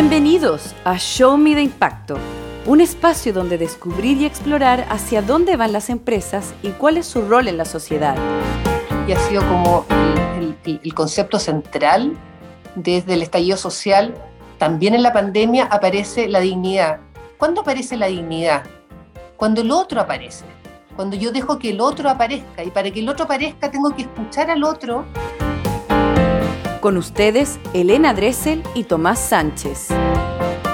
Bienvenidos a Show Me the Impacto, un espacio donde descubrir y explorar hacia dónde van las empresas y cuál es su rol en la sociedad. Y ha sido como el concepto central desde el estallido social. También en la pandemia aparece la dignidad. ¿Cuándo aparece la dignidad? Cuando el otro aparece. Cuando yo dejo que el otro aparezca. Y para que el otro aparezca tengo que escuchar al otro Con ustedes, Elena Dressel y Tomás Sánchez.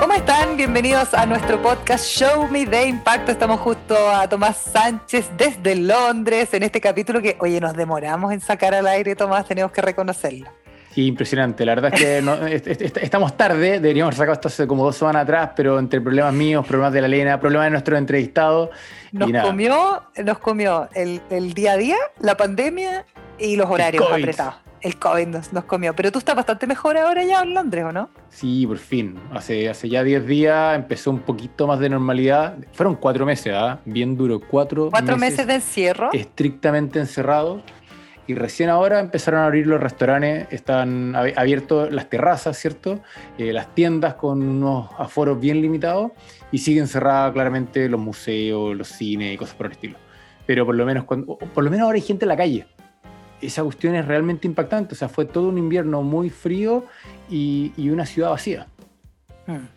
¿Cómo están? Bienvenidos a nuestro podcast Show Me de Impacto. Estamos justo a Tomás Sánchez desde Londres en este capítulo que, oye, nos demoramos en sacar al aire, Tomás, tenemos que reconocerlo. Sí, impresionante. La verdad es que no- est- est- estamos tarde, deberíamos haber sacado esto hace como dos semanas atrás, pero entre problemas míos, problemas de la Lena, problemas de nuestro entrevistado. Nos y nada. comió, nos comió el, el día a día, la pandemia y los horarios apretados. El COVID nos, nos comió. Pero tú estás bastante mejor ahora ya en Londres, ¿o no? Sí, por fin. Hace, hace ya 10 días empezó un poquito más de normalidad. Fueron cuatro meses, ¿ah? Bien duro. Cuatro, Cuatro meses de encierro. estrictamente encerrados. Y recién ahora empezaron a abrir los restaurantes, están ab- abiertos las terrazas, ¿cierto? Eh, las tiendas con unos aforos bien limitados y siguen cerradas claramente los museos, los cines y cosas por el estilo. Pero por lo menos, cuando, por lo menos ahora hay gente en la calle. Esa cuestión es realmente impactante. O sea, fue todo un invierno muy frío y, y una ciudad vacía. Mm.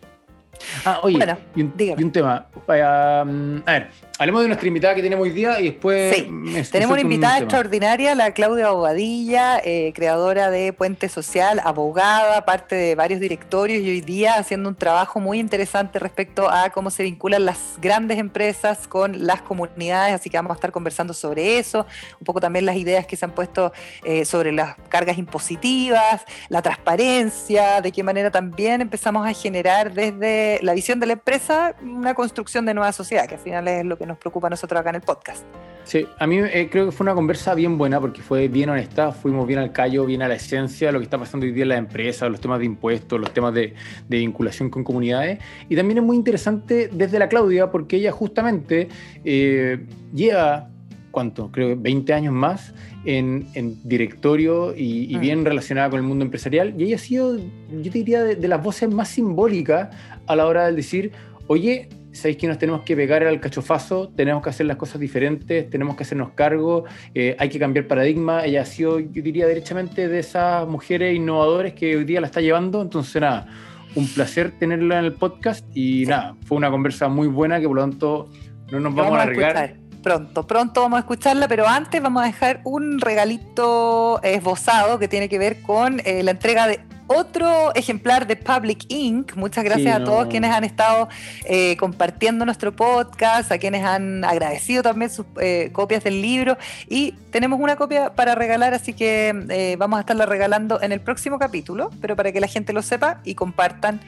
Ah, oye, Bueno, y, un, dígame. y un tema. Mm, a ver, hablemos de nuestra invitada que tenemos hoy día y después... Sí, Tenemos una un invitada extraordinaria, la Claudia Abogadilla, eh, creadora de Puente Social, abogada, parte de varios directorios y hoy día haciendo un trabajo muy interesante respecto a cómo se vinculan las grandes empresas con las comunidades, así que vamos a estar conversando sobre eso, un poco también las ideas que se han puesto eh, sobre las cargas impositivas, la transparencia, de qué manera también empezamos a generar desde la visión de la empresa una construcción de nueva sociedad, que al final es lo que nos preocupa a nosotros acá en el podcast. Sí, a mí eh, creo que fue una conversa bien buena porque fue bien honesta, fuimos bien al callo, bien a la esencia lo que está pasando hoy día en las empresas, los temas de impuestos, los temas de, de vinculación con comunidades. Y también es muy interesante desde la Claudia porque ella justamente eh, lleva, ¿cuánto? Creo que 20 años más en, en directorio y, y Mm. bien relacionada con el mundo empresarial. Y ella ha sido, yo te diría, de, de las voces más simbólicas a la hora de decir, oye, ¿sabéis que nos tenemos que pegar al cachofazo? Tenemos que hacer las cosas diferentes, tenemos que hacernos cargo, eh, hay que cambiar paradigma. Ella ha sido, yo diría, derechamente de esas mujeres innovadoras que hoy día la está llevando. Entonces, nada, un placer tenerla en el podcast y nada, fue una conversa muy buena que por lo tanto no nos Que vamos, a escuchar arriesgar. Pronto, pronto vamos a escucharla, pero antes vamos a dejar un regalito esbozado que tiene que ver con eh, la entrega de otro ejemplar de Public Inc. Muchas gracias Sí, a todos quienes han estado eh, compartiendo nuestro podcast, a quienes han agradecido también sus eh, copias del libro. Y tenemos una copia para regalar, así que eh, vamos a estarla regalando en el próximo capítulo, pero para que la gente lo sepa y compartan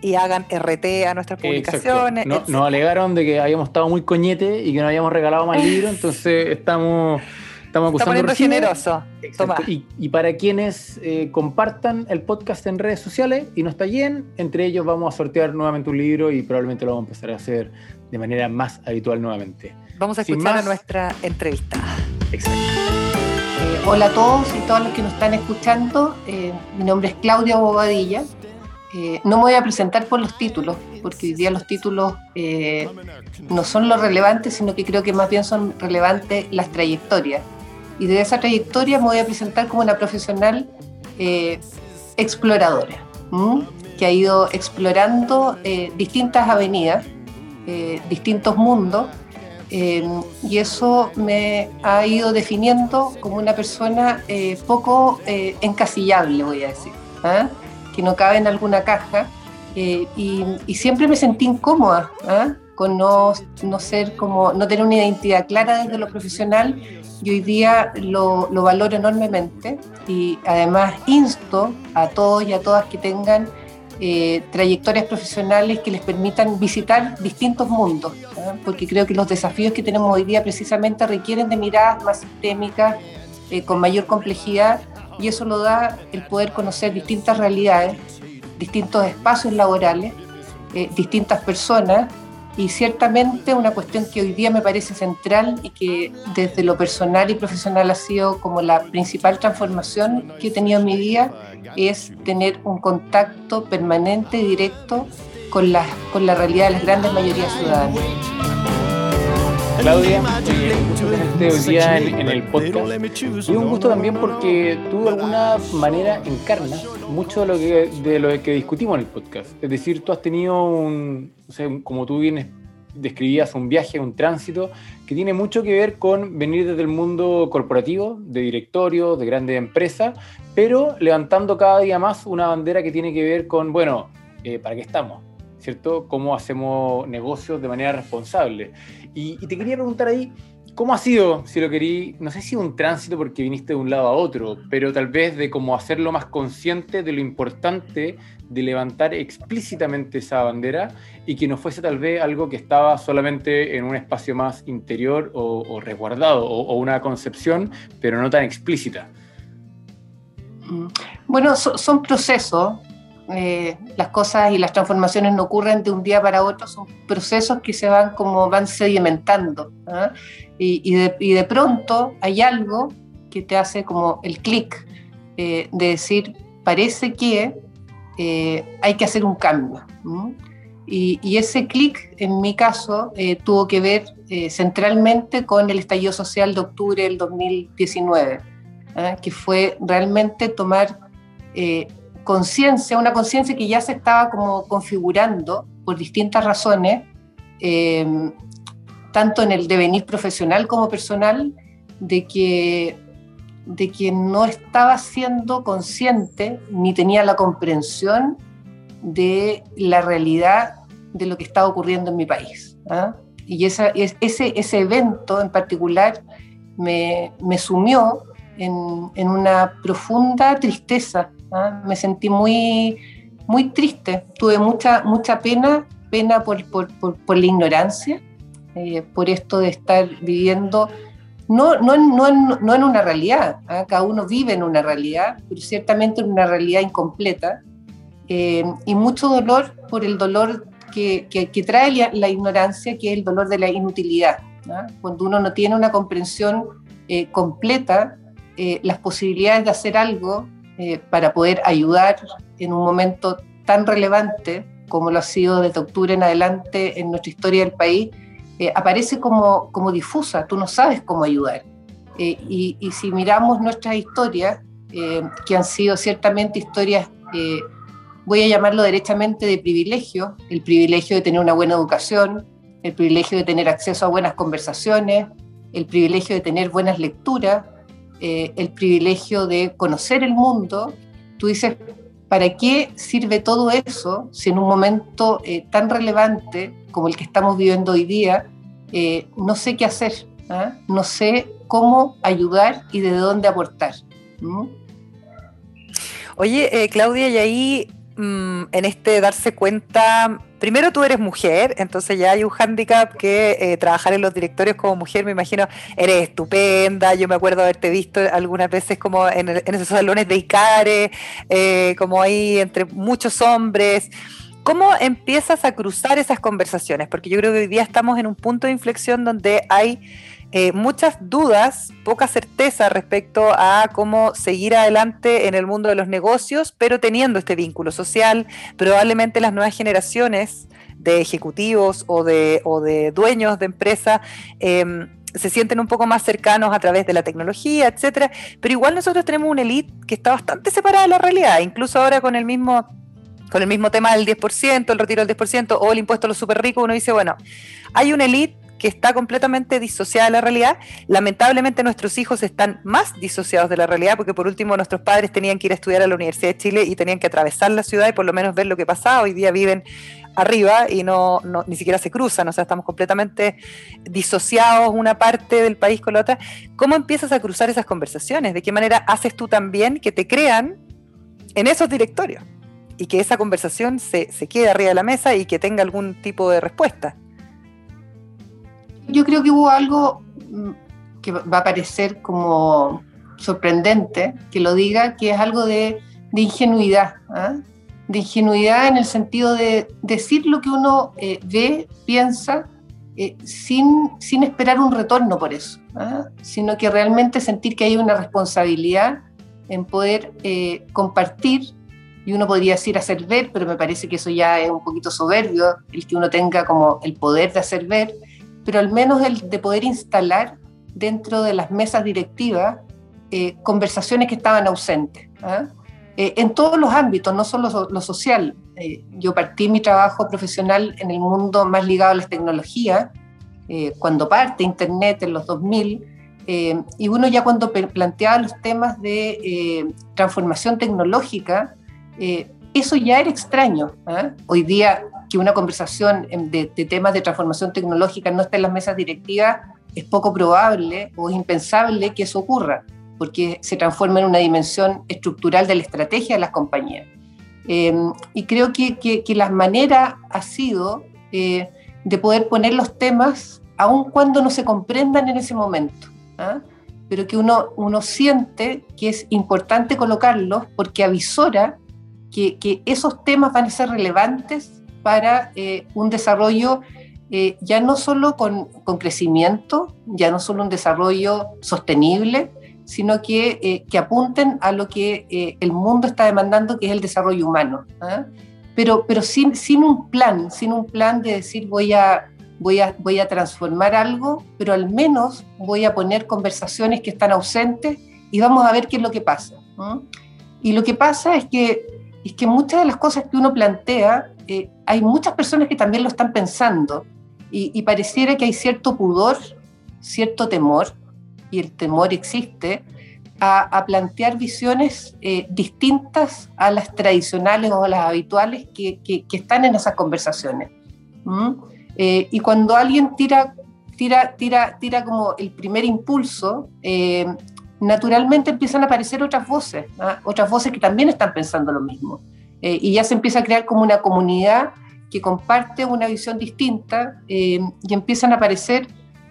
y hagan RT a nuestras publicaciones. No- nos alegaron de que habíamos estado muy coñete y que no habíamos regalado más libros, entonces estamos, estamos acusando poniendo recibo. generoso. Y, y para quienes eh, compartan el podcast en redes sociales y nos taguen, entre ellos vamos a sortear nuevamente un libro y probablemente lo vamos a empezar a hacer de manera más habitual nuevamente. Vamos a Sin escuchar a nuestra entrevista. Exacto. Eh, hola a todos y todas los que nos están escuchando. Eh, mi nombre es Claudia Bobadilla. Eh, no me voy a presentar por los títulos, porque hoy día los títulos eh, no son lo relevante, sino que creo que más bien son relevantes las trayectorias. Y de esa trayectoria me voy a presentar como una profesional eh, exploradora, ¿m? que ha ido explorando eh, distintas avenidas, eh, distintos mundos, eh, y eso me ha ido definiendo como una persona eh, poco eh, encasillable, voy a decir, ¿ah? Que no cabe en alguna caja. eh, y, y siempre me sentí incómoda ¿ah? con no, no ser como, no tener una identidad clara desde lo profesional y hoy día lo, lo valoro enormemente y además insto a todos y a todas que tengan eh, trayectorias profesionales que les permitan visitar distintos mundos, ¿ah? porque creo que los desafíos que tenemos hoy día precisamente requieren de miradas más sistémicas, eh, con mayor complejidad, y eso lo da el poder conocer distintas realidades, distintos espacios laborales, eh, distintas personas y ciertamente una cuestión que hoy día me parece central y que desde lo personal y profesional ha sido como la principal transformación que he tenido en mi vida es tener un contacto permanente y directo con la, con la realidad de las grandes mayorías ciudadanas. Claudia, eh, hoy día en, el podcast. Y un gusto también porque tú de alguna manera encarnas mucho de lo que, de lo que discutimos en el podcast. Es decir, tú has tenido un, como tú vienes describías un viaje, un tránsito que tiene mucho que ver con venir desde el mundo corporativo, de directorio, de grandes empresas, pero levantando cada día más una bandera que tiene que ver con, bueno, eh, ¿para qué estamos? ¿Cierto? ¿Cómo hacemos negocios de manera responsable? Y, te quería preguntar ahí, ¿cómo ha sido, si lo querí, no sé si un tránsito porque viniste de un lado a otro, pero tal vez de cómo hacerlo más consciente de lo importante de levantar explícitamente esa bandera y que no fuese tal vez algo que estaba solamente en un espacio más interior o, resguardado o, una concepción, pero no tan explícita? Mm. Bueno, son procesos. Eh, las cosas y las transformaciones no ocurren de un día para otro, son procesos que se van como van sedimentando. ¿ah? Y, de, pronto hay algo que te hace como el clic eh, de decir, parece que eh, hay que hacer un cambio. Y, ese clic, en mi caso, tuvo que ver centralmente con el estallido social de octubre del 2019, ¿ah? que fue realmente tomar conciencia, una conciencia que ya se estaba como configurando por distintas razones, em, tanto en el devenir profesional como personal, de que, de no estaba siendo consciente ni tenía la comprensión de la realidad de lo que estaba ocurriendo en mi país. ¿ah? Y ese, ese evento en particular me, me sumió en, una profunda tristeza ¿ah? Me sentí muy, muy triste, tuve mucha, mucha pena, pena por, por, por, la ignorancia, eh, por esto de estar viviendo, no, no, no, no en una realidad, ¿ah? cada uno vive en una realidad, pero ciertamente en una realidad incompleta, eh, y mucho dolor por el dolor que, que, trae la, ignorancia, que es el dolor de la inutilidad. ¿ah? Cuando uno no tiene una comprensión eh, completa, las posibilidades de hacer algo eh, para poder ayudar en un momento tan relevante como lo ha sido desde octubre en adelante en nuestra historia del país, eh, aparece como, como difusa, tú no sabes cómo ayudar. Eh, y, y, si miramos nuestras historias, que han sido ciertamente historias, voy a llamarlo derechamente de privilegio, el privilegio de tener una buena educación, el privilegio de tener acceso a buenas conversaciones, el privilegio de tener buenas lecturas, eh, el privilegio de conocer el mundo, tú dices, ¿para qué sirve todo eso si en un momento eh, tan relevante como el que estamos viviendo hoy día, eh, no sé qué hacer, ¿ah? no sé cómo ayudar y de dónde aportar? Oye, Claudia, y ahí mm, en este darse cuenta primero tú eres mujer, entonces ya hay un hándicap que eh, trabajar en los directorios como mujer, me imagino, eres estupenda, yo me acuerdo haberte visto algunas veces como en, esos salones de Icare, eh, como ahí entre muchos hombres. ¿Cómo empiezas a cruzar esas conversaciones? Porque yo creo que hoy día estamos en un punto de inflexión donde hay eh, muchas dudas, poca certeza respecto a cómo seguir adelante en el mundo de los negocios, pero teniendo este vínculo social. Probablemente las nuevas generaciones de ejecutivos o de, o de dueños de empresas em, se sienten un poco más cercanos a través de la tecnología, etcétera. Pero igual nosotros tenemos una elite que está bastante separada de la realidad, incluso ahora con el mismo con el mismo tema del 10%, el retiro del 10% o el impuesto a los super ricos, uno dice, bueno, hay una elite que está completamente disociada de la realidad. Lamentablemente nuestros hijos están más disociados de la realidad porque por último nuestros padres tenían que ir a estudiar a la Universidad de Chile y tenían que atravesar la ciudad y por lo menos ver lo que pasaba. Hoy día viven arriba y no, ni siquiera se cruzan, o sea, estamos completamente disociados una parte del país con la otra. ¿Cómo empiezas a cruzar esas conversaciones? ¿De qué manera haces tú también que te crean en esos directorios? Y que esa conversación se, se quede arriba de la mesa y que tenga algún tipo de respuesta yo creo que hubo algo mm, que va a parecer como sorprendente que lo diga, que es algo de, ingenuidad. ¿ah? de ingenuidad en el sentido de decir lo que uno eh, ve, piensa, eh, sin, sin esperar un retorno por eso, ¿ah? sino que realmente sentir que hay una responsabilidad en poder eh, compartir, y uno podría decir hacer ver, pero me parece que eso ya es un poquito soberbio, el que uno tenga como el poder de hacer ver, pero al menos el de poder instalar dentro de las mesas directivas conversaciones que estaban ausentes. ¿ah? Eh, en todos los ámbitos, no solo lo, social. Eh, yo partí mi trabajo profesional en el mundo más ligado a las tecnologías, eh, cuando parte Internet en los 2000, y uno ya cuando planteaba los temas de transformación tecnológica, eso ya era extraño. ¿ah? Hoy día que una conversación de, de, temas de transformación tecnológica no esté en las mesas directivas, es poco probable o es impensable que eso ocurra porque se transforma en una dimensión estructural de la estrategia de las compañías. Eh, y creo que, que, la manera ha sido eh, de poder poner los temas aun cuando no se comprendan en ese momento, ¿ah? pero que uno, uno siente que es importante colocarlos porque avisora que, que esos temas van a ser relevantes para eh, un desarrollo ya no solo con, con, crecimiento, ya no solo un desarrollo sostenible, sino que, eh, que apunten a lo que eh, el mundo está demandando, que es el desarrollo humano. ¿ah? Pero, pero sin, sin un plan, sin un plan de decir voy a, voy, a, voy a transformar algo, pero al menos voy a poner conversaciones que están ausentes y vamos a ver qué es lo que pasa. Y lo que pasa es que, es que muchas de las cosas que uno plantea, eh, hay muchas personas que también lo están pensando y, y pareciera que hay cierto pudor, cierto temor y el temor existe, a, plantear visiones eh, distintas a las tradicionales o a las habituales que, que, están en esas conversaciones. Eh, y cuando alguien tira, tira, tira, tira como el primer impulso, eh, naturalmente empiezan a aparecer otras voces, ¿ah? otras voces que también están pensando lo mismo. Y ya se empieza a crear como una comunidad que comparte una visión distinta y empiezan a aparecer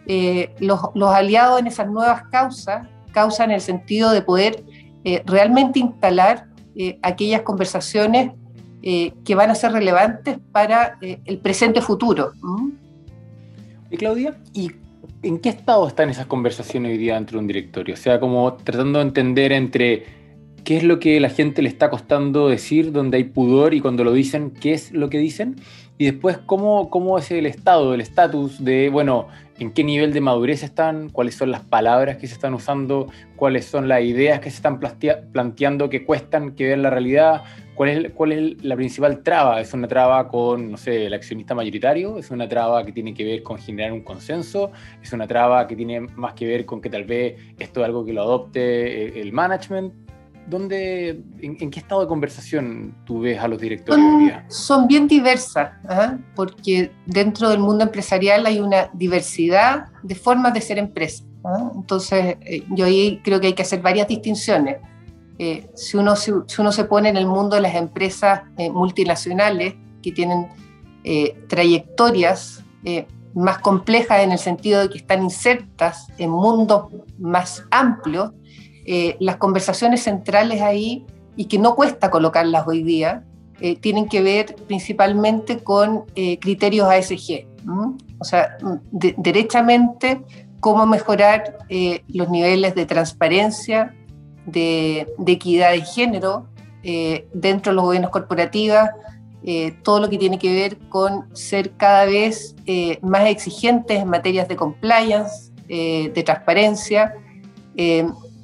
eh, los, aliados en esas nuevas causas, causas en el sentido de poder eh, realmente instalar eh, aquellas conversaciones que van a ser relevantes para el presente futuro. Y Claudia, ¿y en qué estado están esas conversaciones hoy día dentro de un directorio? O sea, como tratando de entender entre qué es lo que la gente le está costando decir, donde hay pudor y cuando lo dicen, qué es lo que dicen. Y después, ¿cómo, cómo es el estado, el estatus de, bueno, en qué nivel de madurez están, cuáles son las palabras que se están usando, cuáles son las ideas que se están planteando que cuestan que vean la realidad, cuál es, cuál es la principal traba. ¿Es una traba con, no sé, el accionista mayoritario? ¿Es una traba que tiene que ver con generar un consenso? ¿Es una traba que tiene más que ver con que tal vez esto es algo que lo adopte el management? ¿Dónde, en, qué estado de conversación tú ves a los directores son, Son bien diversas, ¿ah? porque dentro del mundo empresarial hay una diversidad de formas de ser empresa. ¿ah? Entonces, eh, yo ahí creo que hay que hacer varias distinciones. Eh, si, uno, si, uno se pone en el mundo de las empresas eh, multinacionales que tienen trayectorias más complejas en el sentido de que están insertas en mundos más amplios, eh, las conversaciones centrales ahí y que no cuesta colocarlas hoy día, eh, tienen que ver principalmente con eh, criterios ASG. O sea, derechamente, cómo mejorar los niveles de transparencia, de, equidad de género dentro de los gobiernos corporativos, todo lo que tiene que ver con ser cada vez más exigentes en materias de compliance, de transparencia,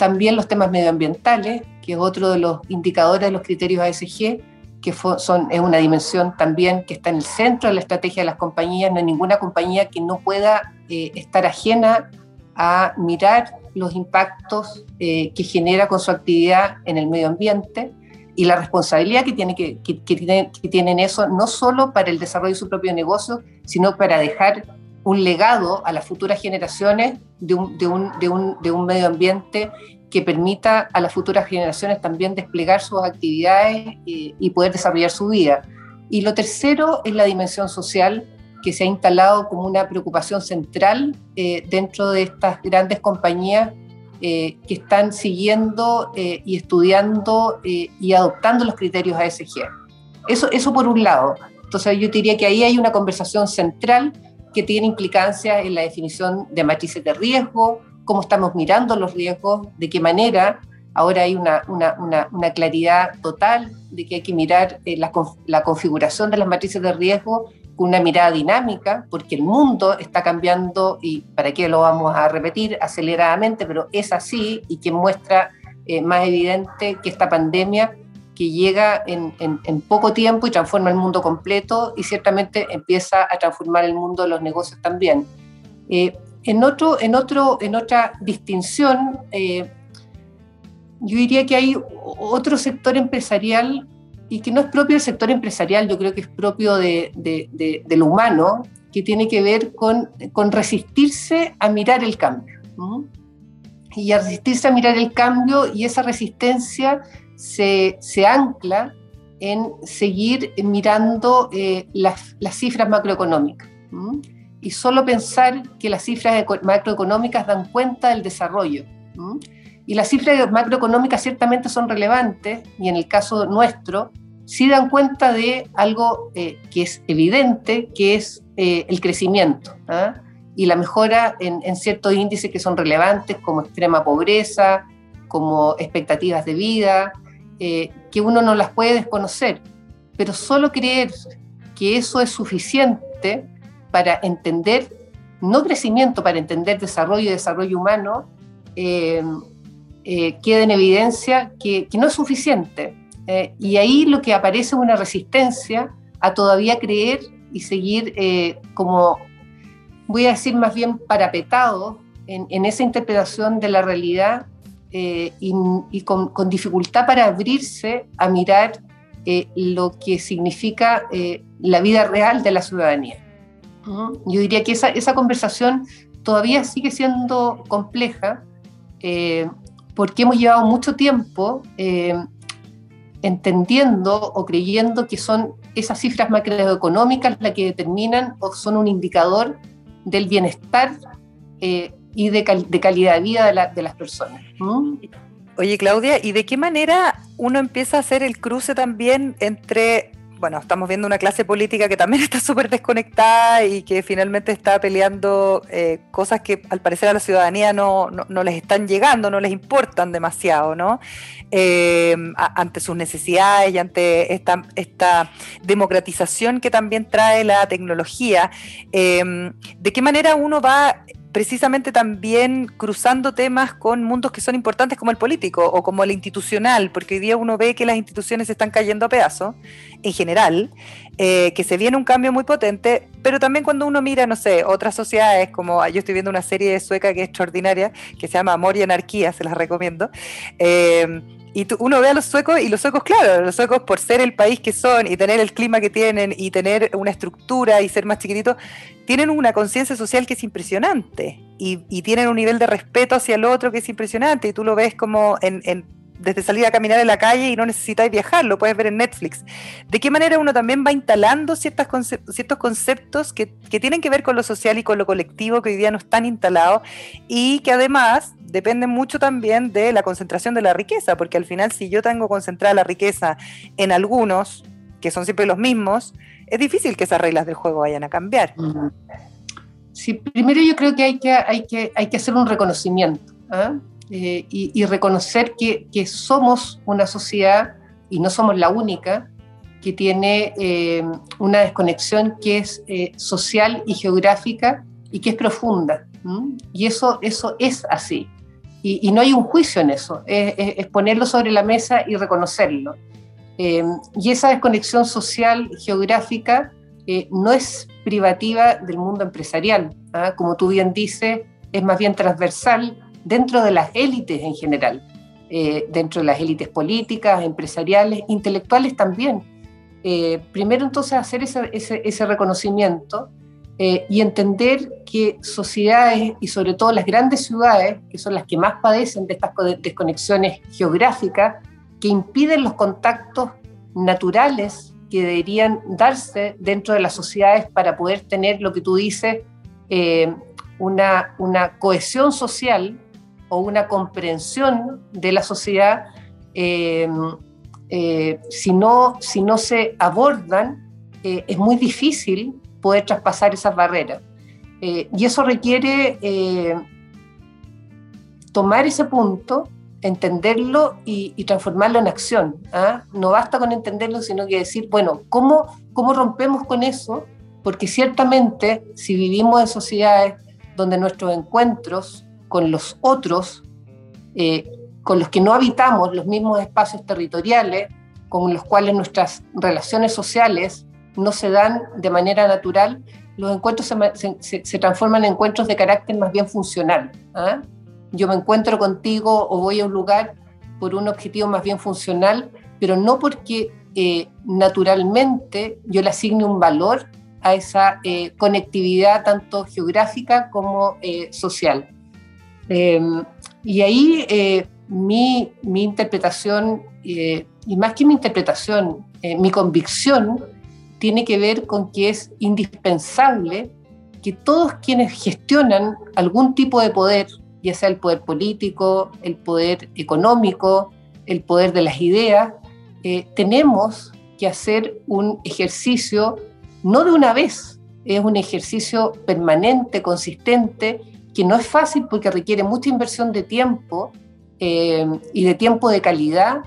también los temas medioambientales, que es otro de los indicadores de los criterios ASG, que son, es una dimensión también que está en el centro de la estrategia de las compañías. No hay ninguna compañía que no pueda eh, estar ajena a mirar los impactos eh, que genera con su actividad en el medio ambiente y la responsabilidad que, tiene que, que, que, tienen eso, no solo para el desarrollo de su propio negocio, sino para dejar un legado a las futuras generaciones de un, de un, de un, de un medio ambiente que permita a las futuras generaciones también desplegar sus actividades y, y poder desarrollar su vida. Y lo tercero es la dimensión social que se ha instalado como una preocupación central eh, dentro de estas grandes compañías eh, que están siguiendo eh, y estudiando y adoptando los criterios ASG. Eso, eso por un lado. Entonces yo diría que ahí hay una conversación central que tiene implicancia en la definición de matrices de riesgo, cómo estamos mirando los riesgos, de qué manera. Ahora hay una, una, una, claridad total de que hay que mirar eh, la, la, configuración de las matrices de riesgo con una mirada dinámica, porque el mundo está cambiando y para qué lo vamos a repetir aceleradamente, pero es así y que muestra eh, más evidente que esta pandemia que llega en, en, poco tiempo y transforma el mundo completo y ciertamente empieza a transformar el mundo de los negocios también. Eh, en, otro, en, otro, en otra distinción, eh, yo diría que hay otro sector empresarial y que no es propio del sector empresarial, yo creo que es propio de, lo humano, que tiene que ver con, resistirse a mirar el cambio. Y a resistirse a mirar el cambio y esa resistencia se, ancla en seguir mirando eh, las, cifras macroeconómicas. Y solo pensar que las cifras macroeconómicas dan cuenta del desarrollo. Y las cifras macroeconómicas ciertamente son relevantes, y en el caso nuestro, sí dan cuenta de algo eh, que es evidente, que es eh, el crecimiento ¿ah? y la mejora en, ciertos índices que son relevantes, como extrema pobreza, como expectativas de vida, eh, que uno no las puede desconocer, pero solo creer que eso es suficiente para entender, no crecimiento, para entender desarrollo y desarrollo humano, eh, eh, queda en evidencia que, no es suficiente. y ahí lo que aparece es una resistencia a todavía creer y seguir como, voy a decir más bien parapetado en, esa interpretación de la realidad eh, y, con, dificultad para abrirse a mirar eh, lo que significa eh, la vida real de la ciudadanía. Yo diría que esa, esa conversación todavía sigue siendo compleja porque hemos llevado mucho tiempo entendiendo o creyendo que son esas cifras macroeconómicas las que determinan o son un indicador del bienestar y de, calidad de vida de, las personas. Oye, Claudia, ¿y de qué manera uno empieza a hacer el cruce también entre, bueno, estamos viendo una clase política que también está súper desconectada y que finalmente está peleando eh, cosas que al parecer a la ciudadanía no, no, les están llegando, no les importan demasiado, ¿no? Eh, ante sus necesidades y ante esta, democratización que también trae la tecnología. Eh, ¿De qué manera uno va precisamente también cruzando temas con mundos que son importantes como el político o como el institucional, porque hoy día uno ve que las instituciones están cayendo a pedazos, en general, eh, que se viene un cambio muy potente, pero también cuando uno mira, no sé, otras sociedades, como yo estoy viendo una serie sueca que es extraordinaria, que se llama Amor y Anarquía, se las recomiendo. Eh, y uno ve a los suecos y los suecos, claro, los suecos por ser el país que son y tener el clima que tienen y tener una estructura y ser más chiquititos, tienen una conciencia social que es impresionante y, tienen un nivel de respeto hacia el otro que es impresionante. Y tú lo ves como en, desde salir a caminar en la calle y no necesitáis viajar, lo puedes ver en Netflix. ¿De qué manera uno también va instalando ciertos conceptos que, tienen que ver con lo social y con lo colectivo que hoy día no están instalados y que además depende mucho también de la concentración de la riqueza, porque al final si yo tengo concentrada la riqueza en algunos, que son siempre los mismos, es difícil que esas reglas del juego vayan a cambiar. Sí, primero yo creo que hay que, hay que, hay que hacer un reconocimiento ¿ah? Eh, y, reconocer que, que, somos una sociedad, y no somos la única, que tiene eh, una desconexión que es eh, social y geográfica y que es profunda. Y eso, eso es así. Y, no hay un juicio en eso, es, ponerlo sobre la mesa y reconocerlo. Eh, y esa desconexión social, geográfica, eh, no es privativa del mundo empresarial. ¿ah? Como tú bien dices, es más bien transversal dentro de las élites en general, eh, dentro de las élites políticas, empresariales, intelectuales también. primero entonces hacer ese, reconocimiento eh, y entender que sociedades y sobre todo las grandes ciudades, que son las que más padecen de estas desconexiones geográficas, que impiden los contactos naturales que deberían darse dentro de las sociedades para poder tener lo que tú dices, eh, una, cohesión social o una comprensión de la sociedad eh, eh, si, no, si no se abordan, eh, es muy difícil poder traspasar esas barreras. y eso requiere tomar ese punto, entenderlo y, transformarlo en acción. ¿ah? No basta con entenderlo, sino que decir, bueno, ¿cómo, ¿cómo rompemos con eso? Porque ciertamente si vivimos en sociedades donde nuestros encuentros con los otros, eh, con los que no habitamos los mismos espacios territoriales, con los cuales nuestras relaciones sociales no se dan de manera natural, los encuentros se, se, transforman en encuentros de carácter más bien funcional. ¿ah? Yo me encuentro contigo o voy a un lugar por un objetivo más bien funcional, pero no porque eh, naturalmente yo le asigne un valor a esa eh, conectividad tanto geográfica como eh, social. Em, y ahí eh, mi, mi, interpretación, y más que mi interpretación, mi convicción tiene que ver con que es indispensable que todos quienes gestionan algún tipo de poder, ya sea el poder político, el poder económico, el poder de las ideas, tenemos que hacer un ejercicio no de una vez, es un ejercicio permanente, consistente, que no es fácil porque requiere mucha inversión de tiempo eh, y de tiempo de calidad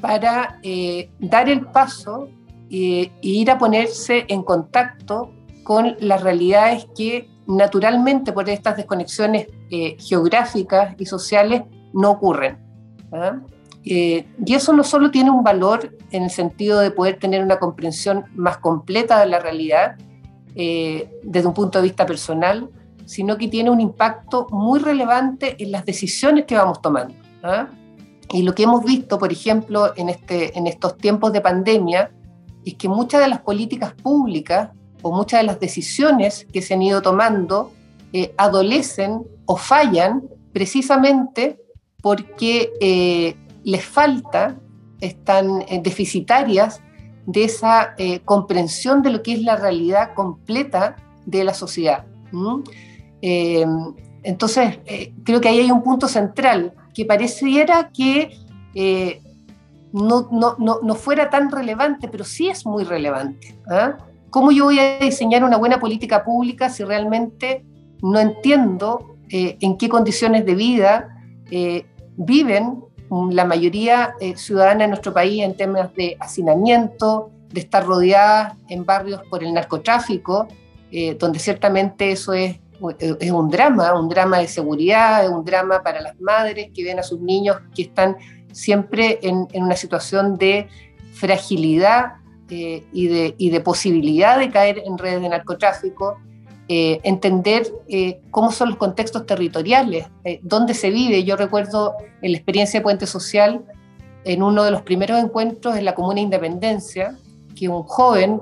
para eh, dar el paso e ir a ponerse en contacto con las realidades que naturalmente por estas desconexiones geográficas y sociales no ocurren. ¿ah? y eso no solo tiene un valor en el sentido de poder tener una comprensión más completa de la realidad eh, desde un punto de vista personal, sino que tiene un impacto muy relevante en las decisiones que vamos tomando. ¿ah? Y lo que hemos visto, por ejemplo, en, este, en estos tiempos de pandemia, es que muchas de las políticas públicas o muchas de las decisiones que se han ido tomando eh, adolecen o fallan precisamente porque eh, les falta están eh, deficitarias de esa eh, comprensión de lo que es la realidad completa de la sociedad. Eh, entonces, creo que ahí hay un punto central que pareciera que no, no, no, fuera tan relevante, pero sí es muy relevante. ¿ah? ¿Cómo yo voy a diseñar una buena política pública si realmente no entiendo en qué condiciones de vida viven la mayoría eh, ciudadana de nuestro país en temas de hacinamiento, de estar rodeada en barrios por el narcotráfico, eh, donde ciertamente eso es, eh, es un drama, un drama de seguridad, un drama para las madres que ven a sus niños que están siempre en, en una situación de fragilidad y, de, y de posibilidad de caer en redes de narcotráfico, eh, entender eh, cómo son los contextos territoriales, eh, dónde se vive. Yo recuerdo en la experiencia de Puente Social, en uno de los primeros encuentros en la Comuna Independencia, que un joven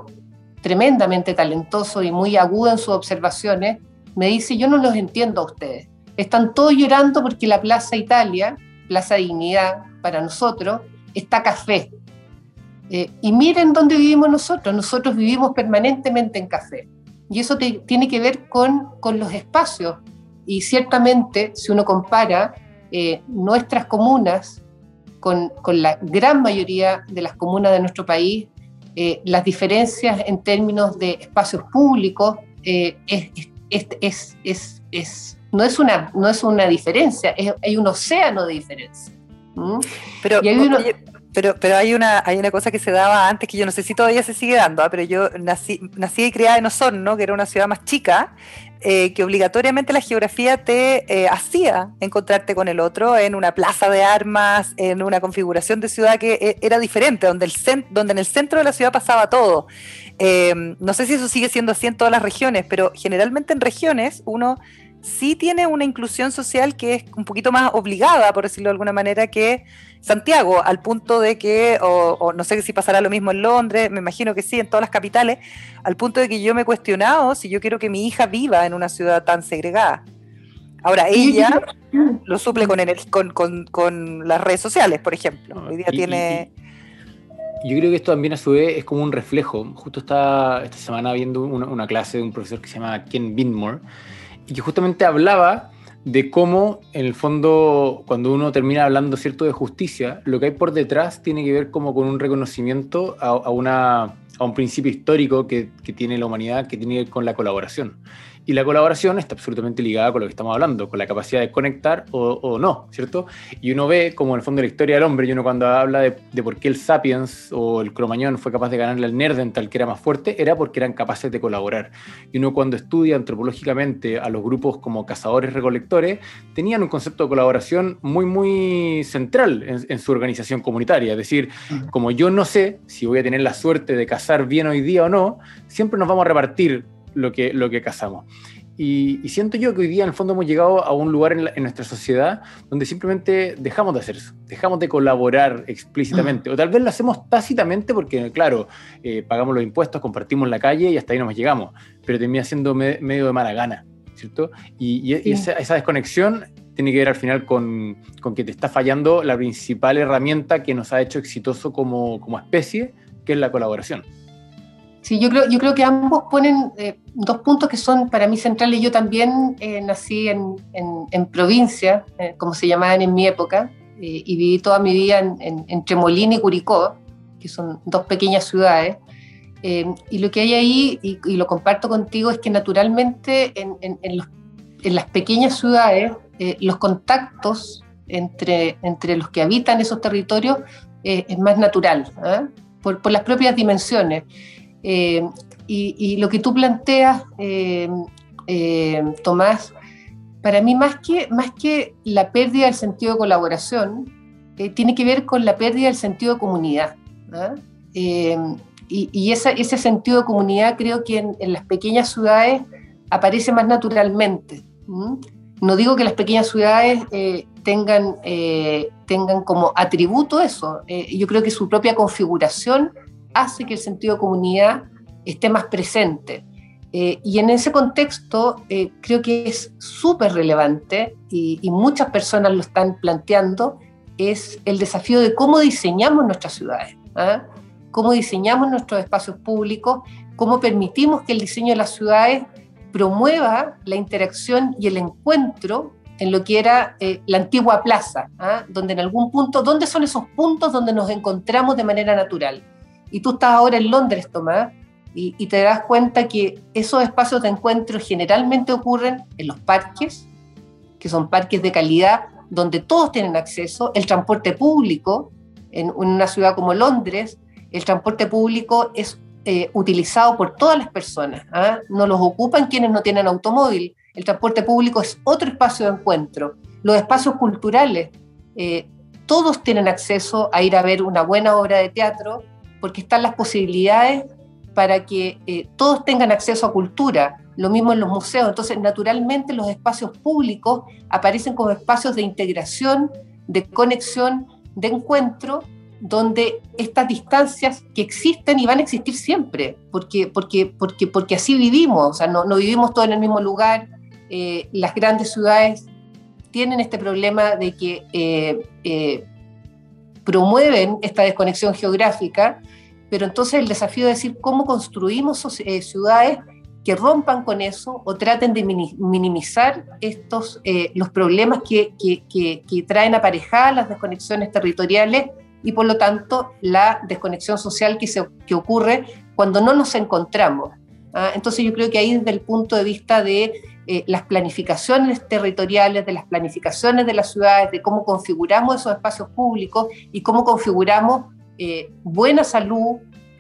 tremendamente talentoso y muy agudo en sus observaciones, me dice, yo no los entiendo a ustedes. Están todos llorando porque la Plaza Italia, Plaza Dignidad para nosotros, está café. y miren dónde vivimos nosotros. Nosotros vivimos permanentemente en café. Y eso tiene que ver con, con, los espacios. Y ciertamente, si uno compara eh, nuestras comunas con, con, la gran mayoría de las comunas de nuestro país, eh, las diferencias en términos de espacios públicos eh, es, es, es, es, no, es una, no es una diferencia, hay un océano de diferencia. ¿Mm? Pero, y hay uno, pero, pero hay, una, hay una cosa que se daba antes que yo no sé si todavía se sigue dando, ¿ah? pero yo nací, nací y criada en Osorno, que era una ciudad más chica, eh, que obligatoriamente la geografía te eh, hacía encontrarte con el otro en una plaza de armas, en una configuración de ciudad que eh, era diferente, donde, el donde en el centro de la ciudad pasaba todo. no sé si eso sigue siendo así en todas las regiones, pero generalmente en regiones uno sí tiene una inclusión social que es un poquito más obligada, por decirlo de alguna manera, que Santiago, al punto de que, o, no sé si pasará lo mismo en Londres, me imagino que sí, en todas las capitales, al punto de que yo me he cuestionado si yo quiero que mi hija viva en una ciudad tan segregada. Ahora, ella lo suple con, con, con, las redes sociales, por ejemplo. Hoy día tiene... yo creo que esto también a su vez es como un reflejo. Justo está esta semana viendo una, una clase de un profesor que se llama Ken Binmore, y que justamente hablaba de cómo, en el fondo, cuando uno termina hablando cierto de justicia, lo que hay por detrás tiene que ver como con un reconocimiento a, una, a un principio histórico que, que, tiene la humanidad, que tiene que ver con la colaboración. Y la colaboración está absolutamente ligada con lo que estamos hablando, con la capacidad de conectar o, no, ¿cierto? Y uno ve como en el fondo la historia del hombre, y uno cuando habla de, de, por qué el Sapiens o el Cromañón fue capaz de ganarle al Nerdental, que era más fuerte, era porque eran capaces de colaborar. Y uno cuando estudia antropológicamente a los grupos como cazadores-recolectores, tenían un concepto de colaboración muy, muy central en, en su organización comunitaria. Es decir, como yo no sé si voy a tener la suerte de cazar bien hoy día o no, siempre nos vamos a repartir lo que, lo que cazamos. Y, siento yo que hoy día en el fondo hemos llegado a un lugar en, nuestra sociedad donde simplemente dejamos de hacer eso, dejamos de colaborar explícitamente, o tal vez lo hacemos tácitamente porque, claro, eh, pagamos los impuestos, compartimos la calle y hasta ahí nos llegamos, pero termina siendo medio de mala gana, ¿cierto? Y, esa, esa, desconexión tiene que ver al final con, con, que te está fallando la principal herramienta que nos ha hecho exitoso como, como especie, que es la colaboración. Sí, yo creo, yo creo que ambos ponen eh, dos puntos que son para mí centrales. Yo también eh, nací en, en, provincia, eh, como se llamaban en mi época, y viví toda mi vida en, entre Molina y Curicó, que son dos pequeñas ciudades. y lo que hay ahí, y, y, lo comparto contigo, es que naturalmente en, los, en las pequeñas ciudades los contactos entre, entre los que habitan esos territorios es más natural, por, por las propias dimensiones. Eh, y, lo que tú planteas, eh, eh, Tomás, para mí más que, más que la pérdida del sentido de colaboración, tiene que ver con la pérdida del sentido de comunidad. y, ese sentido de comunidad creo que en, las pequeñas ciudades aparece más naturalmente. No digo que las pequeñas ciudades tengan, tengan como atributo eso. yo creo que su propia configuración hace que el sentido de comunidad esté más presente. Eh, y en ese contexto eh, creo que es súper relevante y, muchas personas lo están planteando, es el desafío de cómo diseñamos nuestras ciudades, ¿ah? cómo diseñamos nuestros espacios públicos, cómo permitimos que el diseño de las ciudades promueva la interacción y el encuentro en lo que era eh, la antigua plaza, ¿ah? donde en algún punto, ¿dónde son esos puntos donde nos encontramos de manera natural? Y tú estás ahora en Londres, Tomás, y, te das cuenta que esos espacios de encuentro generalmente ocurren en los parques, que son parques de calidad, donde todos tienen acceso, el transporte público, en, una ciudad como Londres, el transporte público es eh, utilizado por todas las personas, ¿ah? no los ocupan quienes no tienen automóvil, el transporte público es otro espacio de encuentro, los espacios culturales, eh, todos tienen acceso a ir a ver una buena obra de teatro, porque están las posibilidades para que eh, todos tengan acceso a cultura, lo mismo en los museos. Entonces, naturalmente, los espacios públicos aparecen como espacios de integración, de conexión, de encuentro, donde estas distancias que existen y van a existir siempre, porque, porque, porque, porque así vivimos, o sea, no, no vivimos todos en el mismo lugar. Eh, las grandes ciudades tienen este problema de que eh, promueven esta desconexión geográfica, pero entonces el desafío de decir cómo construimos eh, ciudades que rompan con eso o traten de minimizar estos, eh, los problemas que, que, traen aparejadas las desconexiones territoriales y por lo tanto la desconexión social que, se, que ocurre cuando no nos encontramos. ¿ah? Entonces yo creo que ahí desde el punto de vista de eh, las planificaciones territoriales, de las planificaciones de las ciudades, de cómo configuramos esos espacios públicos y cómo configuramos eh, buena salud,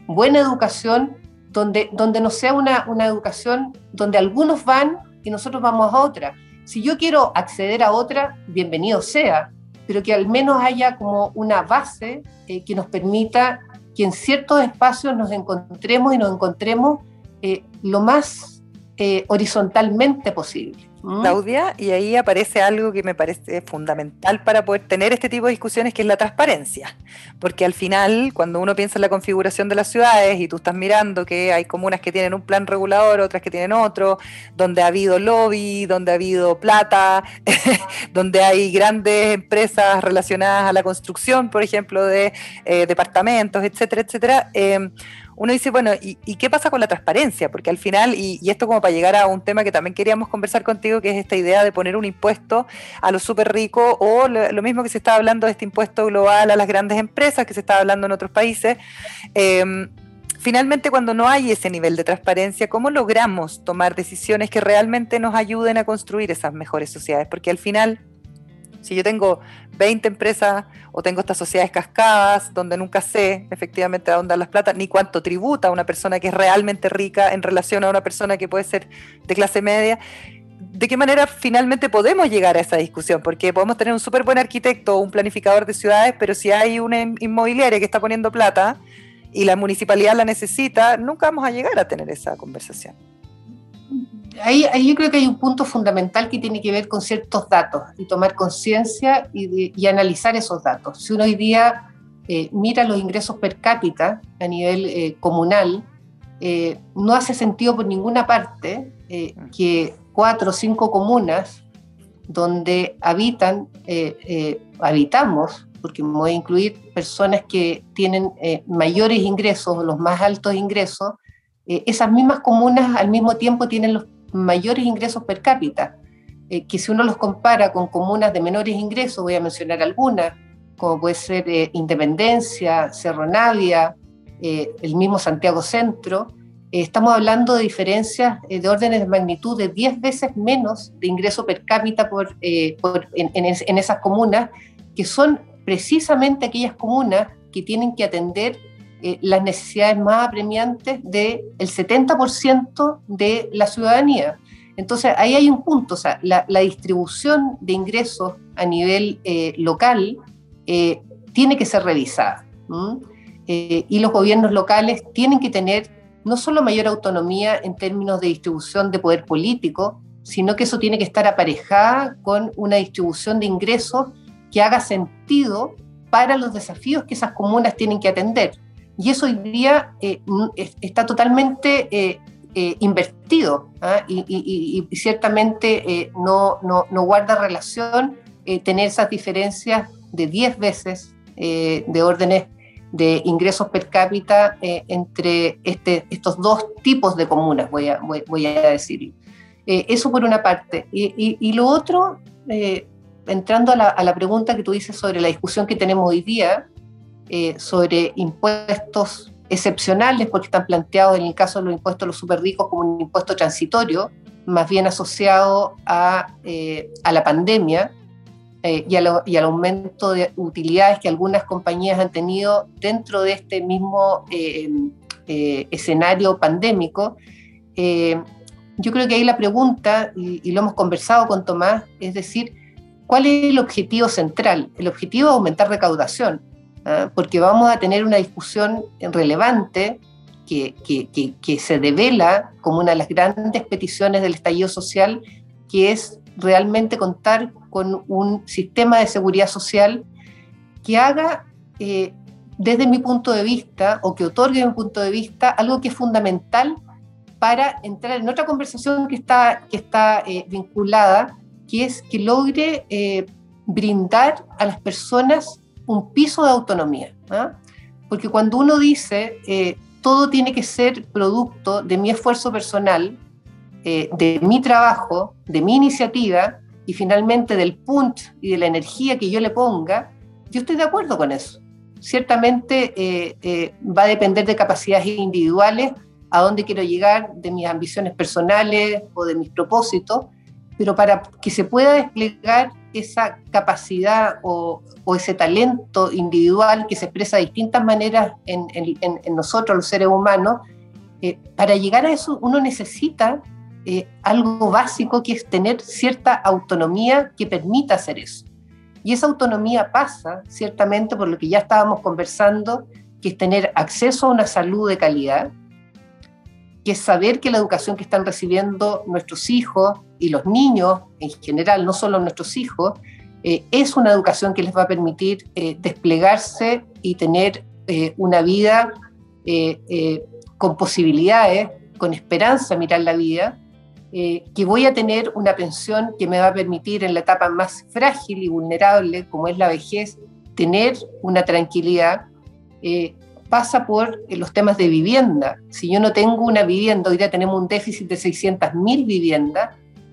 buena educación, donde, donde no sea una, una educación donde algunos van y nosotros vamos a otra. Si yo quiero acceder a otra, bienvenido sea, pero que al menos haya como una base eh, que nos permita que en ciertos espacios nos encontremos y nos encontremos lo más eh, horizontalmente posible. Claudia, y ahí aparece algo que me parece fundamental para poder tener este tipo de discusiones, que es la transparencia. Porque al final, cuando uno piensa en la configuración de las ciudades y tú estás mirando que hay comunas que tienen un plan regulador, otras que tienen otro, donde ha habido lobby, donde ha habido plata, donde hay grandes empresas relacionadas a la construcción, por ejemplo, de eh, departamentos, etcétera, etcétera. Eh, uno dice, bueno, ¿y, qué pasa con la transparencia? Porque al final, y, esto como para llegar a un tema que también queríamos conversar contigo, que es esta idea de poner un impuesto a los súper ricos o lo, mismo que se está hablando de este impuesto global a las grandes empresas, que se está hablando en otros países. Em, finalmente, cuando no hay ese nivel de transparencia, ¿cómo logramos tomar decisiones que realmente nos ayuden a construir esas mejores sociedades? Porque al final si yo tengo 20 empresas o tengo estas sociedades cascadas donde nunca sé efectivamente a dónde dan las plata, ni cuánto tributa una persona que es realmente rica en relación a una persona que puede ser de clase media, ¿de qué manera finalmente podemos llegar a esa discusión? Porque podemos tener un súper buen arquitecto o un planificador de ciudades, pero si hay una inmobiliaria que está poniendo plata y la municipalidad la necesita, nunca vamos a llegar a tener esa conversación ahí, yo creo que hay un punto fundamental que tiene que ver con ciertos datos y tomar conciencia y, analizar esos datos. Si uno hoy día eh, mira los ingresos per cápita a nivel eh, comunal, eh, no hace sentido por ninguna parte que cuatro o cinco comunas donde habitan, habitamos, porque me voy a incluir personas que tienen mayores ingresos o los más altos ingresos, esas mismas comunas al mismo tiempo tienen los mayores ingresos per cápita, eh, que si uno los compara con comunas de menores ingresos, voy a mencionar algunas, como puede ser eh, Independencia, Cerro Navia, eh, el mismo Santiago Centro, estamos hablando de diferencias de órdenes de magnitud de 10 veces menos de ingreso per cápita por, en, esas comunas, que son precisamente aquellas comunas que tienen que atender eh, las necesidades más apremiantes del 70% de la ciudadanía. Entonces, ahí hay un punto, o sea, la, distribución de ingresos a nivel eh, local eh, tiene que ser revisada. y los gobiernos locales tienen que tener no solo mayor autonomía en términos de distribución de poder político, sino que eso tiene que estar aparejada con una distribución de ingresos que haga sentido para los desafíos que esas comunas tienen que atender. Y eso hoy día eh, está totalmente eh, eh, invertido ¿ah? y, ciertamente no, no, guarda relación tener esas diferencias de 10 veces de órdenes de ingresos per cápita entre este, estos dos tipos de comunas, voy a, voy, a decir. eso por una parte. Y, lo otro, entrando a la pregunta que tú dices sobre la discusión que tenemos hoy día, eh, sobre impuestos excepcionales, porque están planteados en el caso de los impuestos a los super ricos como un impuesto transitorio, más bien asociado a, eh, a la pandemia eh, y, y, al aumento de utilidades que algunas compañías han tenido dentro de este mismo escenario pandémico. yo creo que ahí la pregunta, y lo hemos conversado con Tomás, es decir, ¿cuál es el objetivo central? El objetivo es aumentar recaudación ¿ah? porque vamos a tener una discusión relevante que, que, se devela como una de las grandes peticiones del estallido social, que es realmente contar con un sistema de seguridad social que haga, eh, desde mi punto de vista, o que otorgue mi punto de vista, algo que es fundamental para entrar en otra conversación que está, que está eh, vinculada, que es que logre eh, brindar a las personas un piso de autonomía. ¿ah? Porque cuando uno dice eh, todo tiene que ser producto de mi esfuerzo personal, eh, de mi trabajo, de mi iniciativa y finalmente del punch y de la energía que yo le ponga, yo estoy de acuerdo con eso. Ciertamente eh, va a depender de capacidades individuales, a dónde quiero llegar, de mis ambiciones personales o de mis propósitos, pero para que se pueda desplegar esa capacidad o, ese talento individual que se expresa de distintas maneras en, nosotros, los seres humanos, eh, para llegar a eso uno necesita eh, algo básico que es tener cierta autonomía que permita hacer eso. Y esa autonomía pasa ciertamente por lo que ya estábamos conversando, que es tener acceso a una salud de calidad, que es saber que la educación que están recibiendo nuestros hijos y los niños en general, no solo nuestros hijos, eh, es una educación que les va a permitir eh, desplegarse y tener eh, una vida con posibilidades, con esperanza mirar la vida, que voy a tener una pensión que me va a permitir en la etapa más frágil y vulnerable, como es la vejez, tener una tranquilidad pasa por eh, los temas de vivienda. Si yo no tengo una vivienda, hoy día tenemos un déficit de 600.000 viviendas,